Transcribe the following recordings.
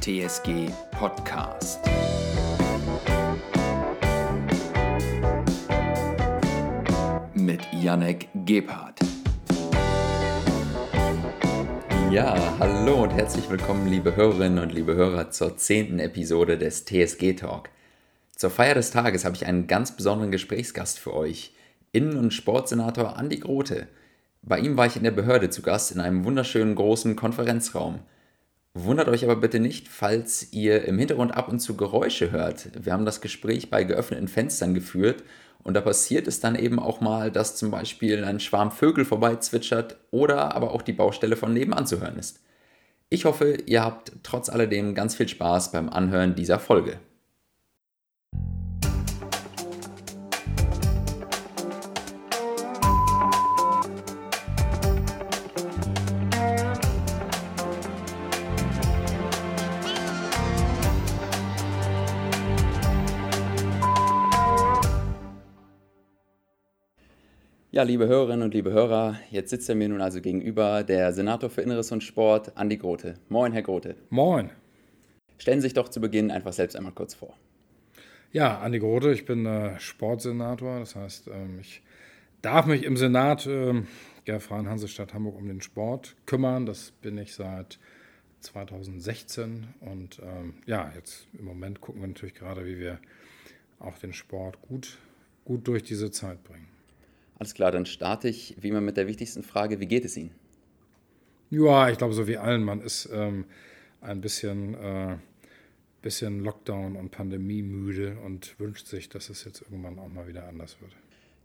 TSG Podcast. Mit Janek Gebhardt. Ja, hallo und herzlich willkommen, liebe Hörerinnen und liebe Hörer, zur zehnten Episode des TSG Talk. Zur Feier des Tages habe ich einen ganz besonderen Gesprächsgast für euch. Innen- und Sportsenator Andi Grote. Bei ihm war ich in der Behörde zu Gast in einem wunderschönen großen Konferenzraum. Wundert euch aber bitte nicht, falls ihr im Hintergrund ab und zu Geräusche hört. Wir haben das Gespräch bei geöffneten Fenstern geführt und da passiert es dann eben auch mal, dass zum Beispiel ein Schwarm Vögel vorbeizwitschert oder aber auch die Baustelle von nebenan zu hören ist. Ich hoffe, ihr habt trotz alledem ganz viel Spaß beim Anhören dieser Folge. Ja, liebe Hörerinnen und liebe Hörer, jetzt sitzt er mir nun also gegenüber der Senator für Inneres und Sport, Andi Grote. Moin, Herr Grote. Moin. Stellen Sie sich doch zu Beginn einfach selbst einmal kurz vor. Ja, Andi Grote, ich bin äh, Sportsenator, das heißt, ähm, ich darf mich im Senat äh, der Freien Hansestadt Hamburg um den Sport kümmern. Das bin ich seit 2016 und ähm, ja, jetzt im Moment gucken wir natürlich gerade, wie wir auch den Sport gut, gut durch diese Zeit bringen. Alles klar, dann starte ich wie immer mit der wichtigsten Frage: Wie geht es Ihnen? Ja, ich glaube, so wie allen. Man ist ähm, ein bisschen, äh, bisschen Lockdown- und Pandemie müde und wünscht sich, dass es jetzt irgendwann auch mal wieder anders wird.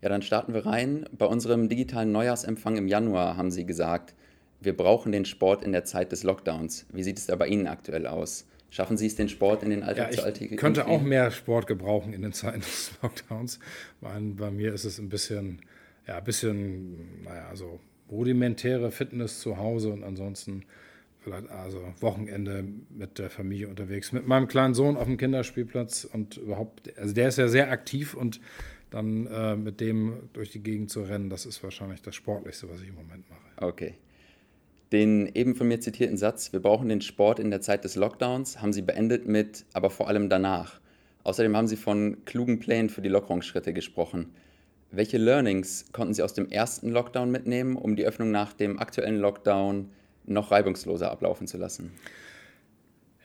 Ja, dann starten wir rein. Bei unserem digitalen Neujahrsempfang im Januar haben Sie gesagt, wir brauchen den Sport in der Zeit des Lockdowns. Wie sieht es da bei Ihnen aktuell aus? Schaffen Sie es, den Sport in den Alltag ja, zu alltäglich? Ich könnte auch mehr Sport gebrauchen in den Zeiten des Lockdowns. Bei, bei mir ist es ein bisschen ja, ein bisschen, naja, also rudimentäre Fitness zu Hause und ansonsten vielleicht also Wochenende mit der Familie unterwegs, mit meinem kleinen Sohn auf dem Kinderspielplatz und überhaupt, also der ist ja sehr aktiv und dann äh, mit dem durch die Gegend zu rennen, das ist wahrscheinlich das Sportlichste, was ich im Moment mache. Okay. Den eben von mir zitierten Satz, wir brauchen den Sport in der Zeit des Lockdowns, haben Sie beendet mit, aber vor allem danach. Außerdem haben Sie von klugen Plänen für die Lockerungsschritte gesprochen. Welche Learnings konnten Sie aus dem ersten Lockdown mitnehmen, um die Öffnung nach dem aktuellen Lockdown noch reibungsloser ablaufen zu lassen?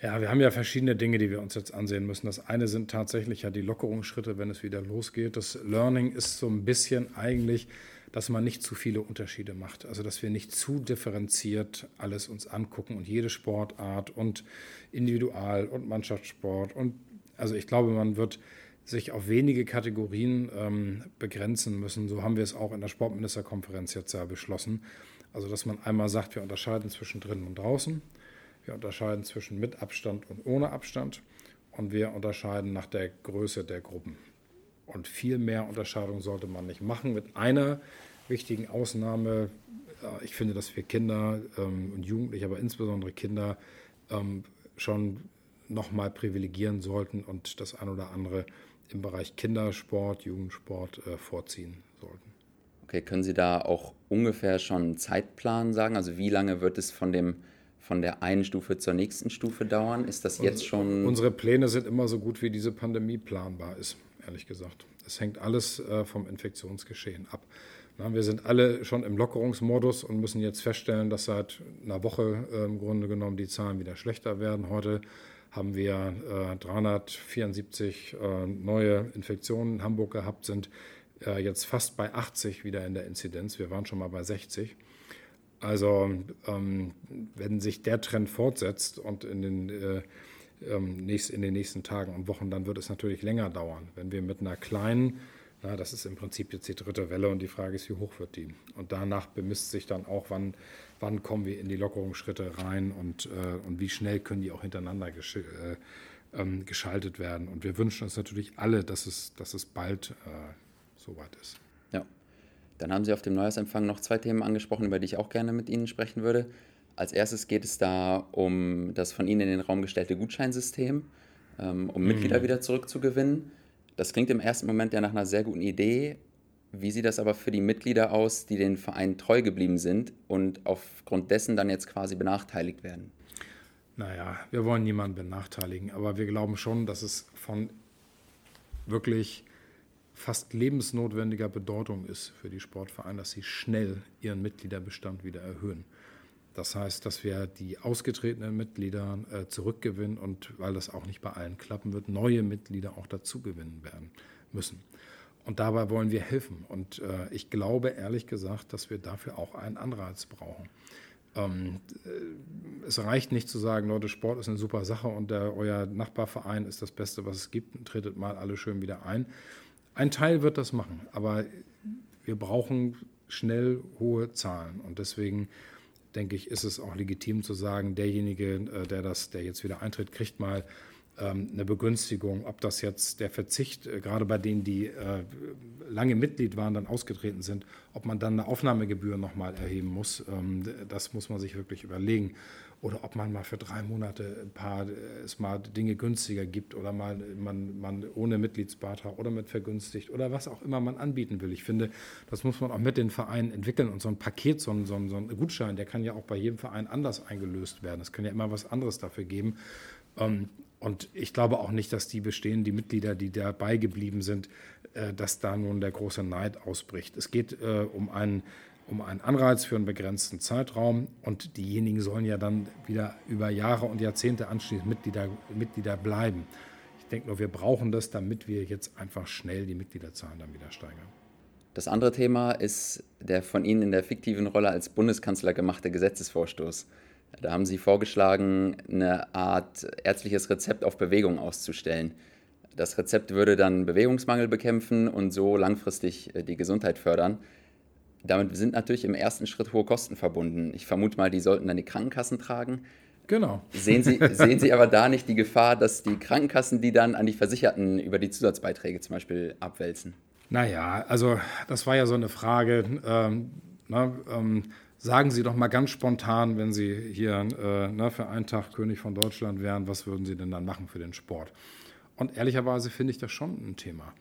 Ja, wir haben ja verschiedene Dinge, die wir uns jetzt ansehen müssen. Das eine sind tatsächlich ja die Lockerungsschritte, wenn es wieder losgeht. Das Learning ist so ein bisschen eigentlich, dass man nicht zu viele Unterschiede macht. Also dass wir nicht zu differenziert alles uns angucken und jede Sportart und Individual- und Mannschaftssport. Und also ich glaube, man wird sich auf wenige Kategorien ähm, begrenzen müssen. So haben wir es auch in der Sportministerkonferenz jetzt ja beschlossen. Also dass man einmal sagt, wir unterscheiden zwischen drinnen und draußen, wir unterscheiden zwischen mit Abstand und ohne Abstand und wir unterscheiden nach der Größe der Gruppen. Und viel mehr Unterscheidung sollte man nicht machen. Mit einer wichtigen Ausnahme, ich finde, dass wir Kinder ähm, und Jugendliche, aber insbesondere Kinder, ähm, schon nochmal privilegieren sollten und das ein oder andere im Bereich Kindersport, Jugendsport äh, vorziehen sollten. Okay, können Sie da auch ungefähr schon einen Zeitplan sagen? Also wie lange wird es von dem von der einen Stufe zur nächsten Stufe dauern? Ist das jetzt schon. Unsere Pläne sind immer so gut, wie diese Pandemie planbar ist, ehrlich gesagt. Es hängt alles äh, vom Infektionsgeschehen ab. Wir sind alle schon im Lockerungsmodus und müssen jetzt feststellen, dass seit einer Woche äh, im Grunde genommen die Zahlen wieder schlechter werden. Heute haben wir äh, 374 äh, neue Infektionen in Hamburg gehabt, sind äh, jetzt fast bei 80 wieder in der Inzidenz. Wir waren schon mal bei 60. Also ähm, wenn sich der Trend fortsetzt und in den, äh, ähm, nächst, in den nächsten Tagen und Wochen, dann wird es natürlich länger dauern. Wenn wir mit einer kleinen na, das ist im Prinzip jetzt die dritte Welle und die Frage ist, wie hoch wird die? Und danach bemisst sich dann auch, wann, wann kommen wir in die Lockerungsschritte rein und, äh, und wie schnell können die auch hintereinander gesch äh, ähm, geschaltet werden. Und wir wünschen uns natürlich alle, dass es, dass es bald äh, soweit ist. Ja, dann haben Sie auf dem Neujahrsempfang noch zwei Themen angesprochen, über die ich auch gerne mit Ihnen sprechen würde. Als erstes geht es da um das von Ihnen in den Raum gestellte Gutscheinsystem, ähm, um Mitglieder mhm. wieder zurückzugewinnen. Das klingt im ersten Moment ja nach einer sehr guten Idee. Wie sieht das aber für die Mitglieder aus, die den Verein treu geblieben sind und aufgrund dessen dann jetzt quasi benachteiligt werden? Naja, wir wollen niemanden benachteiligen, aber wir glauben schon, dass es von wirklich fast lebensnotwendiger Bedeutung ist für die Sportvereine, dass sie schnell ihren Mitgliederbestand wieder erhöhen. Das heißt, dass wir die ausgetretenen Mitglieder äh, zurückgewinnen und, weil das auch nicht bei allen klappen wird, neue Mitglieder auch dazugewinnen werden müssen. Und dabei wollen wir helfen. Und äh, ich glaube ehrlich gesagt, dass wir dafür auch einen Anreiz brauchen. Ähm, äh, es reicht nicht zu sagen, Leute, Sport ist eine super Sache und der, euer Nachbarverein ist das Beste, was es gibt, tretet mal alle schön wieder ein. Ein Teil wird das machen, aber wir brauchen schnell hohe Zahlen. Und deswegen denke ich, ist es auch legitim zu sagen, derjenige, äh, der, das, der jetzt wieder eintritt, kriegt mal eine Begünstigung. Ob das jetzt der Verzicht, äh, gerade bei denen, die äh, lange Mitglied waren, dann ausgetreten sind, ob man dann eine Aufnahmegebühr nochmal erheben muss, ähm, das muss man sich wirklich überlegen oder ob man mal für drei Monate ein paar, es mal Dinge günstiger gibt oder mal man, man ohne Mitgliedsbeitrag oder mit vergünstigt oder was auch immer man anbieten will. Ich finde, das muss man auch mit den Vereinen entwickeln und so ein Paket, so ein, so ein, so ein Gutschein, der kann ja auch bei jedem Verein anders eingelöst werden. Es kann ja immer was anderes dafür geben. Und ich glaube auch nicht, dass die bestehenden, die Mitglieder, die dabei geblieben sind, äh, dass da nun der große Neid ausbricht. Es geht äh, um einen um einen Anreiz für einen begrenzten Zeitraum und diejenigen sollen ja dann wieder über Jahre und Jahrzehnte anschließend Mitglieder, Mitglieder bleiben. Ich denke nur, wir brauchen das, damit wir jetzt einfach schnell die Mitgliederzahlen dann wieder steigern. Das andere Thema ist der von Ihnen in der fiktiven Rolle als Bundeskanzler gemachte Gesetzesvorstoß. Da haben Sie vorgeschlagen, eine Art ärztliches Rezept auf Bewegung auszustellen. Das Rezept würde dann Bewegungsmangel bekämpfen und so langfristig äh, die Gesundheit fördern. Damit sind natürlich im ersten Schritt hohe Kosten verbunden. Ich vermute mal, die sollten dann die Krankenkassen tragen. Genau. Sehen Sie, sehen Sie aber da nicht die Gefahr, dass die Krankenkassen die dann an die Versicherten über die Zusatzbeiträge zum Beispiel abwälzen? Naja, also das war ja so eine Frage. Ähm, na, ähm, sagen Sie doch mal ganz spontan, wenn Sie hier äh, na, für einen Tag König von Deutschland wären, was würden Sie denn dann machen für den Sport? Und ehrlicherweise finde ich das schon ein Thema.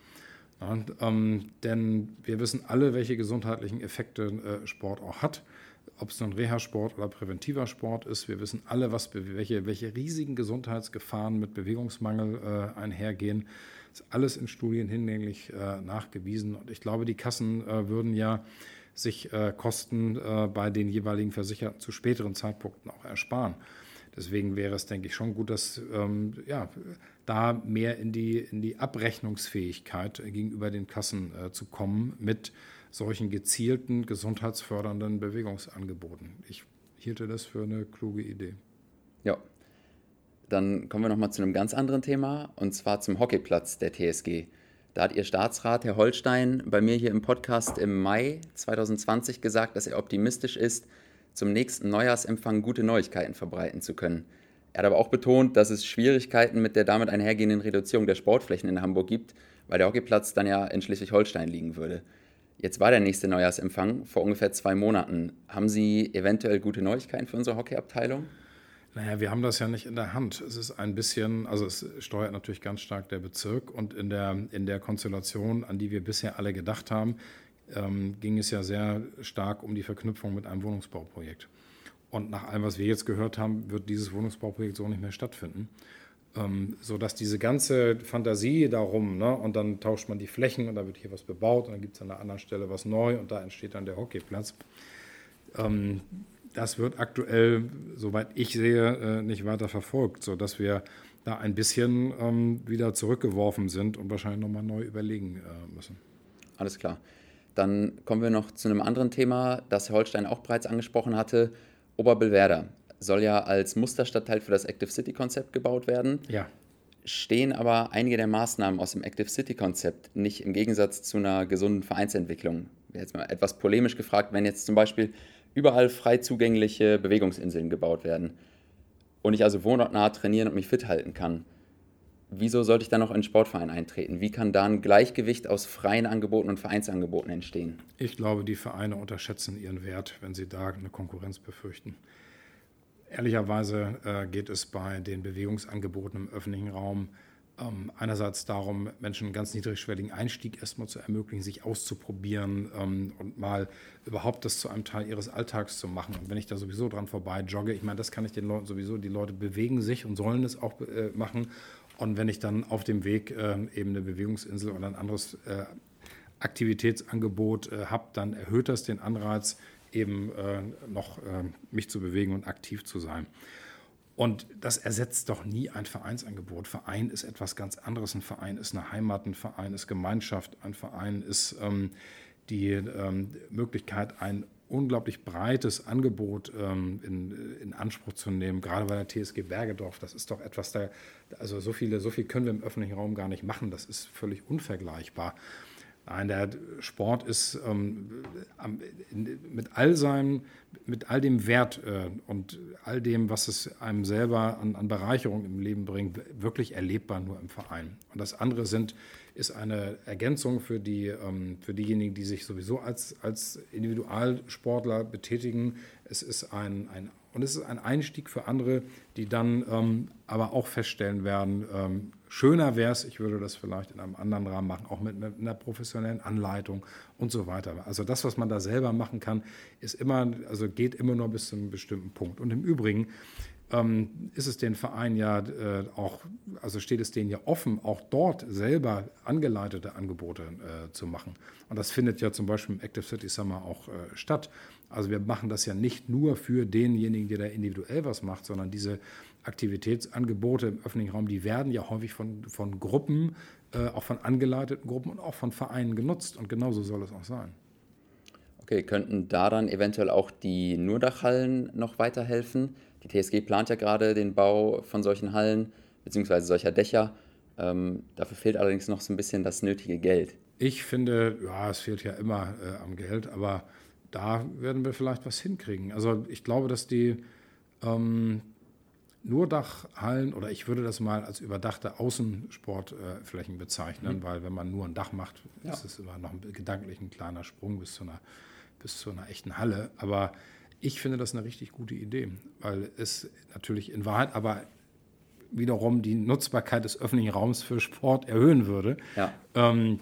Ja, ähm, denn wir wissen alle, welche gesundheitlichen Effekte äh, Sport auch hat. Ob es nun Reha-Sport oder präventiver Sport ist, wir wissen alle, was, welche, welche riesigen Gesundheitsgefahren mit Bewegungsmangel äh, einhergehen. Das ist alles in Studien hinlänglich äh, nachgewiesen. Und ich glaube, die Kassen äh, würden ja sich äh, Kosten äh, bei den jeweiligen Versicherten zu späteren Zeitpunkten auch ersparen. Deswegen wäre es, denke ich, schon gut, dass ähm, ja, da mehr in die, in die Abrechnungsfähigkeit gegenüber den Kassen äh, zu kommen mit solchen gezielten, gesundheitsfördernden Bewegungsangeboten. Ich hielte das für eine kluge Idee. Ja. Dann kommen wir nochmal zu einem ganz anderen Thema, und zwar zum Hockeyplatz der TSG. Da hat Ihr Staatsrat, Herr Holstein, bei mir hier im Podcast im Mai 2020 gesagt, dass er optimistisch ist, zum nächsten Neujahrsempfang gute Neuigkeiten verbreiten zu können. Er hat aber auch betont, dass es Schwierigkeiten mit der damit einhergehenden Reduzierung der Sportflächen in Hamburg gibt, weil der Hockeyplatz dann ja in Schleswig-Holstein liegen würde. Jetzt war der nächste Neujahrsempfang vor ungefähr zwei Monaten. Haben Sie eventuell gute Neuigkeiten für unsere Hockeyabteilung? Naja, wir haben das ja nicht in der Hand. Es ist ein bisschen, also es steuert natürlich ganz stark der Bezirk und in der, in der Konstellation, an die wir bisher alle gedacht haben, ähm, ging es ja sehr stark um die Verknüpfung mit einem Wohnungsbauprojekt. Und nach allem, was wir jetzt gehört haben, wird dieses Wohnungsbauprojekt so nicht mehr stattfinden. Ähm, sodass diese ganze Fantasie darum, ne, und dann tauscht man die Flächen und da wird hier was bebaut und dann gibt es an einer anderen Stelle was neu und da entsteht dann der Hockeyplatz. Ähm, das wird aktuell, soweit ich sehe, äh, nicht weiter verfolgt, sodass wir da ein bisschen ähm, wieder zurückgeworfen sind und wahrscheinlich nochmal neu überlegen äh, müssen. Alles klar. Dann kommen wir noch zu einem anderen Thema, das Herr Holstein auch bereits angesprochen hatte. Oberbillwerder soll ja als Musterstadtteil für das Active City Konzept gebaut werden. Ja. Stehen aber einige der Maßnahmen aus dem Active City Konzept nicht im Gegensatz zu einer gesunden Vereinsentwicklung? Jetzt mal etwas polemisch gefragt, wenn jetzt zum Beispiel überall frei zugängliche Bewegungsinseln gebaut werden und ich also wohnortnah trainieren und mich fit halten kann, wieso sollte ich dann noch in einen Sportverein eintreten? Wie kann da ein Gleichgewicht aus freien Angeboten und Vereinsangeboten entstehen? Ich glaube, die Vereine unterschätzen ihren Wert, wenn sie da eine Konkurrenz befürchten. Ehrlicherweise äh, geht es bei den Bewegungsangeboten im öffentlichen Raum ähm, einerseits darum, Menschen einen ganz niedrigschwelligen Einstieg erstmal zu ermöglichen, sich auszuprobieren ähm, und mal überhaupt das zu einem Teil ihres Alltags zu machen. Und wenn ich da sowieso dran vorbei jogge, ich meine, das kann ich den Leuten sowieso, die Leute bewegen sich und sollen es auch äh, machen. Und wenn ich dann auf dem Weg äh, eben eine Bewegungsinsel oder ein anderes äh, Aktivitätsangebot äh, habe, dann erhöht das den Anreiz, eben äh, noch äh, mich zu bewegen und aktiv zu sein. Und das ersetzt doch nie ein Vereinsangebot. Verein ist etwas ganz anderes. Ein Verein ist eine Heimat, ein Verein ist Gemeinschaft, ein Verein ist ähm, die ähm, Möglichkeit, ein unglaublich breites Angebot ähm, in, in, Anspruch zu nehmen, gerade bei der TSG Bergedorf. Das ist doch etwas, da, also so, viele, so viel können wir im öffentlichen Raum gar nicht machen. Das ist völlig unvergleichbar. Nein, der Sport ist ähm, mit all seinem, mit all dem Wert äh, und all dem, was es einem selber an, an, Bereicherung im Leben bringt, wirklich erlebbar nur im Verein. Und das andere sind, ist eine Ergänzung für, die, ähm, für diejenigen, die sich sowieso als, als Individualsportler betätigen. Es ist ein, ein und es ist ein Einstieg für andere, die dann ähm, aber auch feststellen werden, ähm, schöner wäre es, ich würde das vielleicht in einem anderen Rahmen machen, auch mit, mit, einer professionellen Anleitung und so weiter. Also das, was man da selber machen kann, ist immer, also geht immer nur bis zu einem bestimmten Punkt. Und im Übrigen ähm, ist es den Vereinen ja äh, auch, also steht es denen ja offen, auch dort selber angeleitete Angebote äh, zu machen. Und das findet ja zum Beispiel im Active City Summer auch äh, statt. Also wir machen das ja nicht nur für denjenigen, der da individuell was macht, sondern diese Aktivitätsangebote im öffentlichen Raum, die werden ja häufig von, von Gruppen, äh, auch von angeleiteten Gruppen und auch von Vereinen genutzt. Und genauso soll es auch sein. Okay, könnten da dann eventuell auch die Nurdachhallen noch weiterhelfen? Die TSG plant ja gerade den Bau von solchen Hallen bzw. solcher Dächer. Ähm, dafür fehlt allerdings noch so ein bisschen das nötige Geld. Ich finde, ja, es fehlt ja immer äh, am Geld, aber da werden wir vielleicht was hinkriegen. Also ich glaube, dass die ähm, Nurdachhallen oder ich würde das mal als überdachte Außensportflächen äh, bezeichnen, mhm. weil wenn man nur ein Dach macht, ja. ist es immer noch ein, gedanklich ein kleiner Sprung bis zu, einer, bis zu einer echten Halle. Aber ich finde das eine richtig gute Idee, weil es natürlich in Wahrheit aber wiederum die Nutzbarkeit des öffentlichen Raums für Sport erhöhen würde. Ja. Ähm,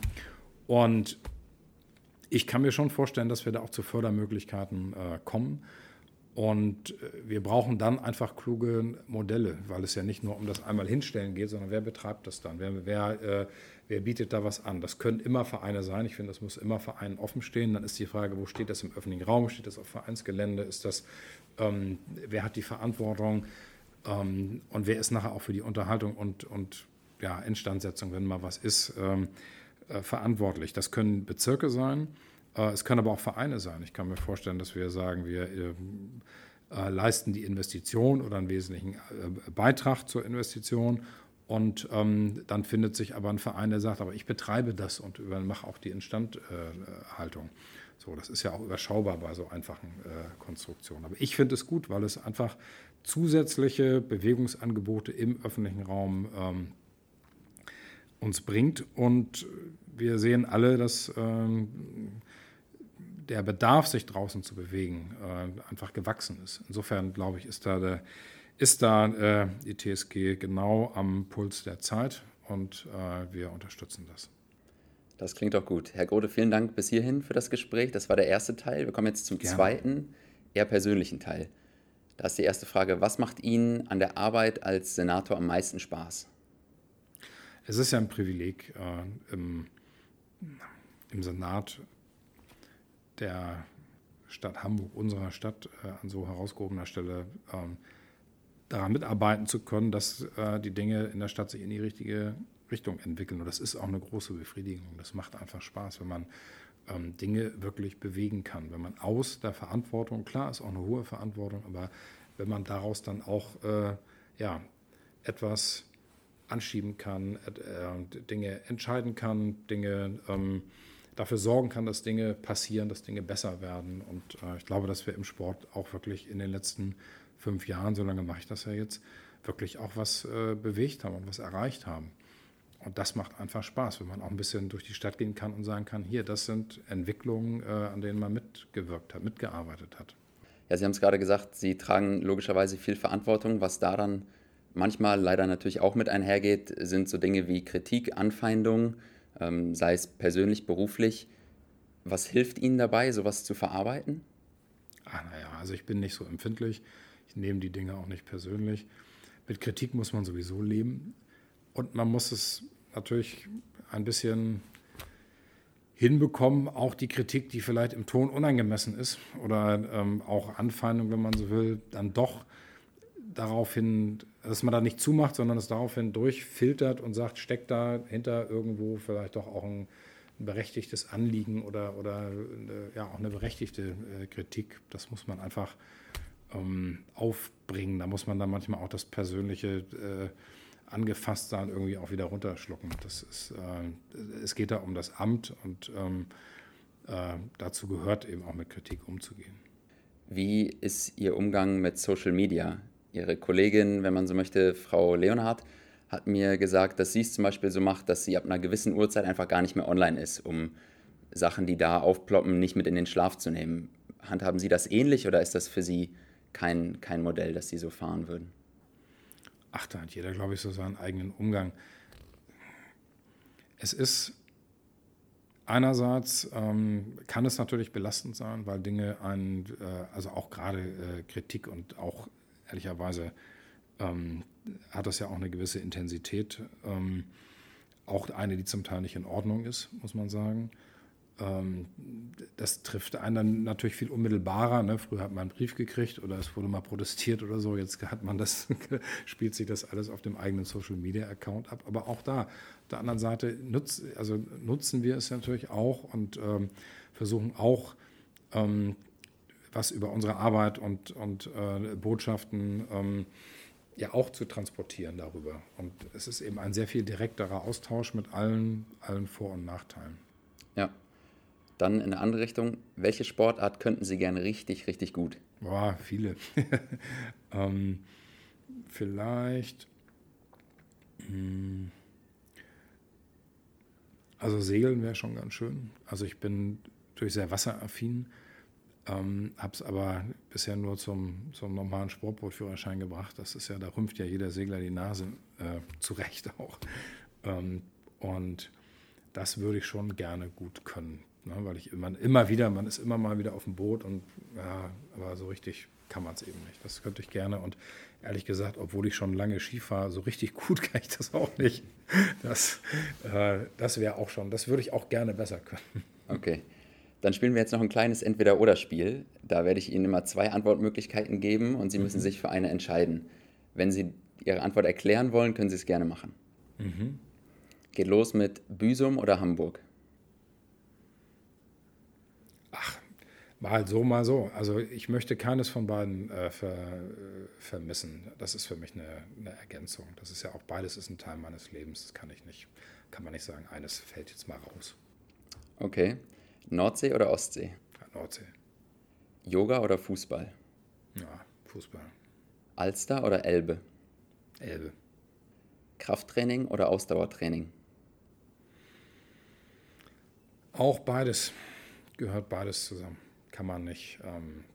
und ich kann mir schon vorstellen, dass wir da auch zu Fördermöglichkeiten äh, kommen. Und äh, wir brauchen dann einfach kluge Modelle, weil es ja nicht nur um das einmal hinstellen geht, sondern wer betreibt das dann? Wer, wer, äh, wer bietet da was an? Das können immer Vereine sein. Ich finde, das muss immer Vereinen offen stehen. Dann ist die Frage, wo steht das im öffentlichen Raum? Steht das auf Vereinsgelände? Ist das, ähm, wer hat die Verantwortung? Ähm, und wer ist nachher auch für die Unterhaltung und, und ja, Instandsetzung, wenn mal was ist? Ähm, äh, verantwortlich. Das können Bezirke sein, es können aber auch Vereine sein. Ich kann mir vorstellen, dass wir sagen, wir äh, leisten die Investition oder einen wesentlichen Beitrag zur Investition und ähm, dann findet sich aber ein Verein, der sagt, aber ich betreibe das und mache auch die Instandhaltung. so, das ist ja auch überschaubar bei so einfachen äh, Konstruktionen. Aber ich finde es gut, weil es einfach zusätzliche Bewegungsangebote im öffentlichen Raum ähm, uns bringt. Und wir sehen alle, dass ähm, der Bedarf, sich draußen zu bewegen, äh, einfach gewachsen ist. Insofern glaube ich, ist da, der, ist da äh, die TSG genau am Puls der Zeit und äh, wir unterstützen das. Das klingt doch gut. Herr Grode, vielen Dank bis hierhin für das Gespräch. Das war der erste Teil. Wir kommen jetzt zum Gerne. zweiten, eher persönlichen Teil. Da ist die erste Frage, was macht Ihnen an der Arbeit als Senator am meisten Spaß? Es ist ja ein Privileg, äh, im, im, Senat der Stadt Hamburg, unserer Stadt, äh, an so herausgehobener Stelle äh, daran mitarbeiten zu können, dass äh, die Dinge in der Stadt sich in die richtige Richtung entwickeln. Und das ist auch eine große Befriedigung. Das macht einfach Spaß, wenn man ähm, Dinge wirklich bewegen kann. Wenn man aus der Verantwortung, klar ist auch eine hohe Verantwortung, aber wenn man daraus dann auch äh, ja, etwas anschieben kann, äh, Dinge entscheiden kann, Dinge ähm, dafür sorgen kann, dass Dinge passieren, dass Dinge besser werden. Und äh, ich glaube, dass wir im Sport auch wirklich in den letzten fünf Jahren, so lange mache ich das ja jetzt, wirklich auch was äh, bewegt haben und was erreicht haben. Und das macht einfach Spaß, wenn man auch ein bisschen durch die Stadt gehen kann und sagen kann, hier, das sind Entwicklungen, äh, an denen man mitgewirkt hat, mitgearbeitet hat. Ja, Sie haben es gerade gesagt, Sie tragen logischerweise viel Verantwortung, was daran manchmal leider natürlich auch mit einhergeht, sind so Dinge wie Kritik, Anfeindung, ähm, sei es persönlich, beruflich. Was hilft Ihnen dabei, sowas zu verarbeiten? Ach, naja, also ich bin nicht so empfindlich. Ich nehme die Dinge auch nicht persönlich. Mit Kritik muss man sowieso leben. Und man muss es natürlich ein bisschen hinbekommen, auch die Kritik, die vielleicht im Ton unangemessen ist oder ähm, auch Anfeindung, wenn man so will, dann doch daraufhin, dass man da nicht zumacht, sondern es daraufhin durchfiltert und sagt, steckt da hinter irgendwo vielleicht doch auch ein, berechtigtes Anliegen oder, oder eine, ja, auch eine berechtigte äh, Kritik. Das muss man einfach ähm, aufbringen. Da muss man dann manchmal auch das persönliche äh, angefasst sein irgendwie auch wieder runterschlucken. Das ist, äh, es geht da um das Amt und ähm, äh, dazu gehört eben auch mit Kritik umzugehen. Wie ist Ihr Umgang mit Social Media? Ihre Kollegin, wenn man so möchte, Frau Leonhardt, hat mir gesagt, dass sie es zum Beispiel so macht, dass sie ab einer gewissen Uhrzeit einfach gar nicht mehr online ist, um Sachen, die da aufploppen, nicht mit in den Schlaf zu nehmen. Handhaben Sie das ähnlich oder ist das für Sie kein, kein Modell, das Sie so fahren würden? Ach, da hat jeder, glaube ich, so seinen eigenen Umgang. Es ist einerseits, ähm, kann es natürlich belastend sein, weil Dinge einen, äh, also auch gerade äh, Kritik und auch ehrlicherweise ähm, hat das ja auch eine gewisse Intensität. Ähm, auch eine, die zum Teil nicht in Ordnung ist, muss man sagen. Ähm, das trifft einen dann natürlich viel unmittelbarer. Ne? Früher hat man einen Brief gekriegt oder es wurde mal protestiert oder so. Jetzt hat man das, spielt sich das alles auf dem eigenen Social Media Account ab. Aber auch da, auf der anderen Seite nutz, also nutzen wir es natürlich auch und ähm, versuchen auch ähm, was über unsere Arbeit und, und äh, Botschaften ähm, ja auch zu transportieren darüber. Und es ist eben ein sehr viel direkterer Austausch mit allen, allen Vor- und Nachteilen. Ja. Dann in eine andere Richtung. Welche Sportart könnten Sie gerne richtig, richtig gut? Boah, viele. ähm, vielleicht. Mh, hm, also Segeln wäre schon ganz schön. Also ich bin durch sehr wasseraffin. Ähm, habe es aber bisher nur zum, zum normalen Sportbootführerschein gebracht. Das ist ja, da rümpft ja jeder Segler die Nase äh, zurecht auch. Ähm, und das würde ich schon gerne gut können. Ne? Weil ich immer, immer wieder, man ist immer mal wieder auf dem Boot und ja, aber so richtig kann man es eben nicht. Das könnte ich gerne. Und ehrlich gesagt, obwohl ich schon lange Ski fahre, so richtig gut kann ich das auch nicht. Das, äh, das wäre auch schon, das würde ich auch gerne besser können. Okay. Dann spielen wir jetzt noch ein kleines Entweder-Oder-Spiel. Da werde ich Ihnen immer zwei Antwortmöglichkeiten geben und Sie müssen mhm. sich für eine entscheiden. Wenn Sie Ihre Antwort erklären wollen, können Sie es gerne machen. Mhm. Geht los mit Büsum oder Hamburg? Ach, mal so, mal so. Also ich möchte keines von beiden äh, ver, vermissen. Das ist für mich eine, eine, Ergänzung. Das ist ja auch beides ist ein Teil meines Lebens. Das kann ich nicht, kann man nicht sagen, eines fällt jetzt mal raus. Okay. Nordsee oder Ostsee? Nordsee. Yoga oder Fußball? Ja, Fußball. Alster oder Elbe? Elbe. Krafttraining oder Ausdauertraining? Auch beides. Gehört beides zusammen. Kann man nicht. Ähm,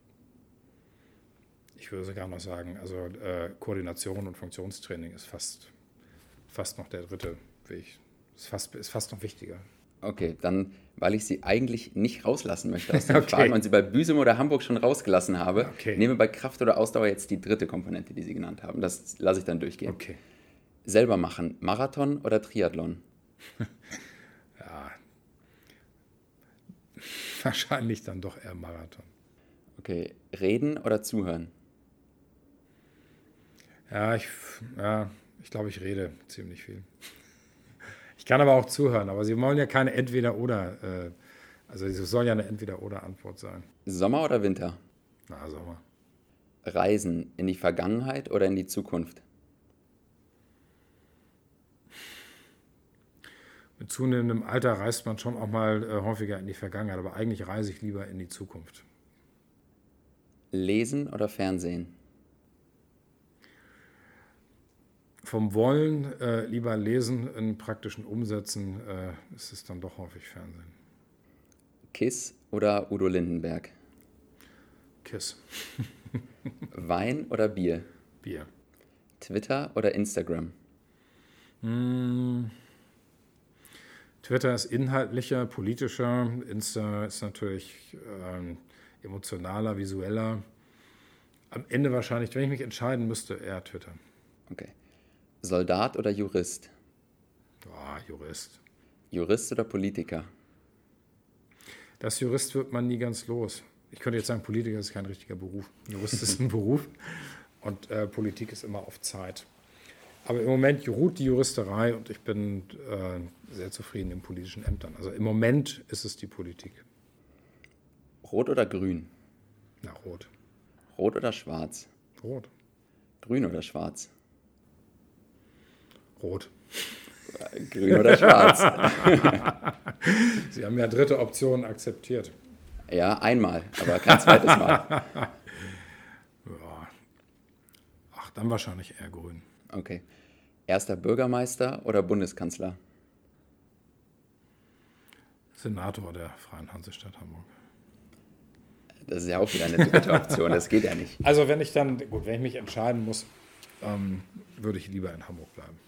ich würde sogar noch sagen, also äh, Koordination und Funktionstraining ist fast, fast noch der dritte Weg. Ist fast, ist fast noch wichtiger. Okay, dann, weil ich sie eigentlich nicht rauslassen möchte aus den okay. Fragen und sie bei Büsum oder Hamburg schon rausgelassen habe, okay. nehme bei Kraft oder Ausdauer jetzt die dritte Komponente, die Sie genannt haben. Das lasse ich dann durchgehen. Okay. Selber machen, Marathon oder Triathlon? ja, wahrscheinlich dann doch eher Marathon. Okay, reden oder zuhören? Ja, ich, ja, ich glaube, ich rede ziemlich viel. Ich kann aber auch zuhören, aber Sie wollen ja keine Entweder-Oder, äh, also es soll ja eine Entweder-Oder-Antwort sein. Sommer oder Winter? Na, Sommer. Reisen in die Vergangenheit oder in die Zukunft? Mit zunehmendem Alter reist man schon auch mal äh, häufiger in die Vergangenheit, aber eigentlich reise ich lieber in die Zukunft. Lesen oder Fernsehen? Vom Wollen äh, lieber lesen, in praktischen Umsätzen äh, ist es dann doch häufig Fernsehen. Kiss oder Udo Lindenberg? Kiss. Wein oder Bier? Bier. Twitter oder Instagram? Twitter ist inhaltlicher, politischer, Insta ist natürlich ähm, emotionaler, visueller. Am Ende wahrscheinlich, wenn ich mich entscheiden müsste, eher Twitter. Okay. Soldat oder Jurist? Oh, Jurist. Jurist oder Politiker? Das Jurist wird man nie ganz los. Ich könnte jetzt sagen, Politiker ist kein richtiger Beruf. Jurist ist ein Beruf und äh, Politik ist immer auf Zeit. Aber im Moment ruht die Juristerei und ich bin äh, sehr zufrieden in politischen Ämtern. Also im Moment ist es die Politik. Rot oder grün? Na, rot. Rot oder schwarz? Rot. Grün oder schwarz? Rot. Grün oder schwarz? Sie haben ja dritte Option akzeptiert. ja, einmal, aber kein zweites Mal. Ja. Ach, dann wahrscheinlich eher grün. Okay. Erster Bürgermeister oder Bundeskanzler? Senator der Freien Hansestadt Hamburg. Das ist ja auch wieder eine dritte Option, das geht ja nicht. Also wenn ich dann, gut, wenn ich mich entscheiden muss, ähm, würde ich lieber in Hamburg bleiben.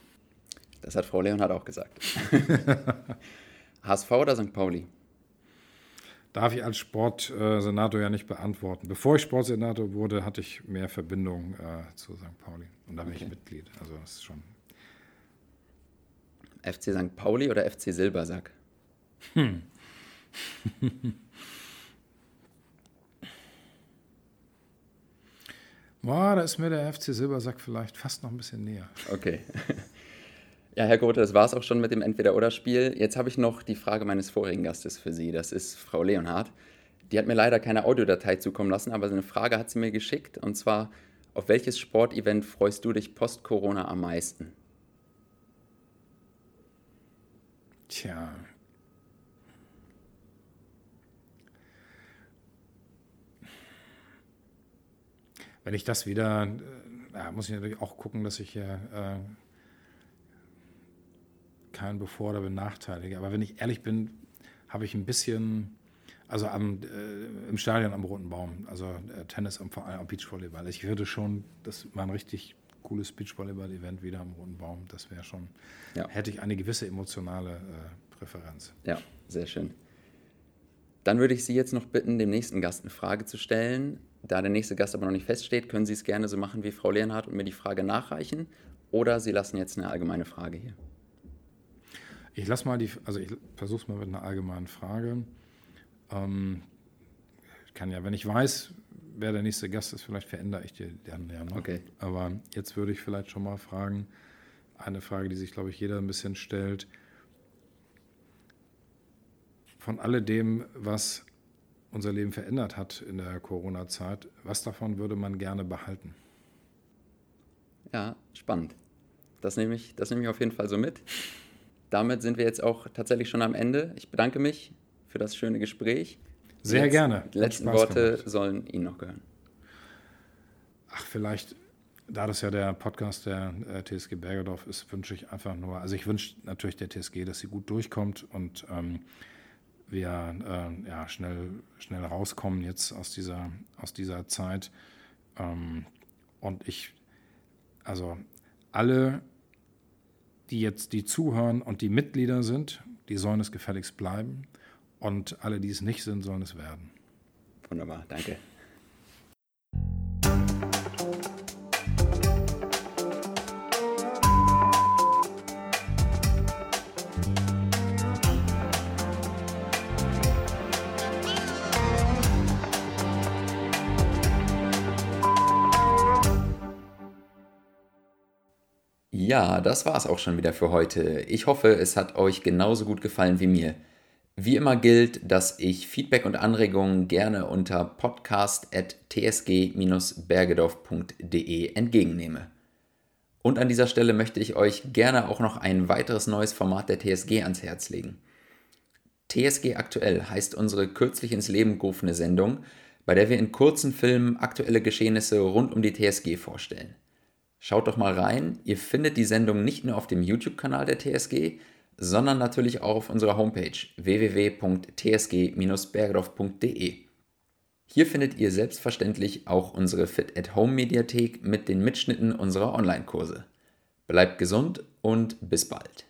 Das hat Frau Leonhardt auch gesagt. HSV oder St. Pauli? Darf ich als Sportsenator ja nicht beantworten. Bevor ich Sportsenator wurde, hatte ich mehr Verbindung äh, zu St. Pauli. Und da bin ich Okay. Mitglied. Also das ist schon. FC St. Pauli oder FC Silbersack? Boah, da ist mir der FC Silbersack vielleicht fast noch ein bisschen näher. Okay. Ja, Herr Grote, das war es auch schon mit dem Entweder-Oder-Spiel. Jetzt habe ich noch die Frage meines vorigen Gastes für Sie. Das ist Frau Leonhardt. Die hat mir leider keine Audiodatei zukommen lassen, aber eine Frage hat sie mir geschickt. Und zwar, auf welches Sportevent freust du dich post-Corona am meisten? Tja. Wenn ich das wieder, äh, muss ich natürlich auch gucken, dass ich hier äh, keinen bevor oder benachteilige. Aber wenn ich ehrlich bin, habe ich ein bisschen, also am, äh, im Stadion am Roten Baum, also äh, Tennis am am Beachvolleyball. Ich würde schon, das war ein richtig cooles Beachvolleyball-Event wieder am Roten Baum. Das wäre schon, Ja. hätte ich eine gewisse emotionale äh, Präferenz. Ja, sehr schön. Dann würde ich Sie jetzt noch bitten, dem nächsten Gast eine Frage zu stellen. Da der nächste Gast aber noch nicht feststeht, können Sie es gerne so machen wie Frau Leonhardt und mir die Frage nachreichen. Oder Sie lassen jetzt eine allgemeine Frage hier. Ich lasse mal die, also ich versuche es mal mit einer allgemeinen Frage. Ähm, kann ja, wenn ich weiß, wer der nächste Gast ist, vielleicht verändere ich die dann ja noch. Okay. Aber jetzt würde ich vielleicht schon mal fragen, eine Frage, die sich, glaube ich, jeder ein bisschen stellt. Von alledem, was unser Leben verändert hat in der Corona-Zeit, was davon würde man gerne behalten? Ja, spannend. Das nehme ich, das nehme ich auf jeden Fall so mit. Damit sind wir jetzt auch tatsächlich schon am Ende. Ich bedanke mich für das schöne Gespräch. Sehr Letz- gerne. Die letzten Worte gemacht. sollen Ihnen noch gehören. Ach, vielleicht, da das ja der Podcast der äh, TSG Bergedorf ist, wünsche ich einfach nur, also ich wünsche natürlich der TSG, dass sie gut durchkommt und ähm, wir äh, ja, schnell, schnell rauskommen jetzt aus dieser, aus dieser Zeit. Ähm, und ich, also alle, die jetzt, die zuhören und die Mitglieder sind, die sollen es gefälligst bleiben. Und alle, die es nicht sind, sollen es werden. Wunderbar, danke. Ja, das war's auch schon wieder für heute. Ich hoffe, es hat euch genauso gut gefallen wie mir. Wie immer gilt, dass ich Feedback und Anregungen gerne unter podcast.tsg-bergedorf.de entgegennehme. Und an dieser Stelle möchte ich euch gerne auch noch ein weiteres neues Format der TSG ans Herz legen. TSG Aktuell heißt unsere kürzlich ins Leben gerufene Sendung, bei der wir in kurzen Filmen aktuelle Geschehnisse rund um die TSG vorstellen. Schaut doch mal rein, ihr findet die Sendung nicht nur auf dem YouTube-Kanal der TSG, sondern natürlich auch auf unserer Homepage www.tsg-bergedorf.de. Hier findet ihr selbstverständlich auch unsere Fit at Home Mediathek mit den Mitschnitten unserer Online-Kurse. Bleibt gesund und bis bald.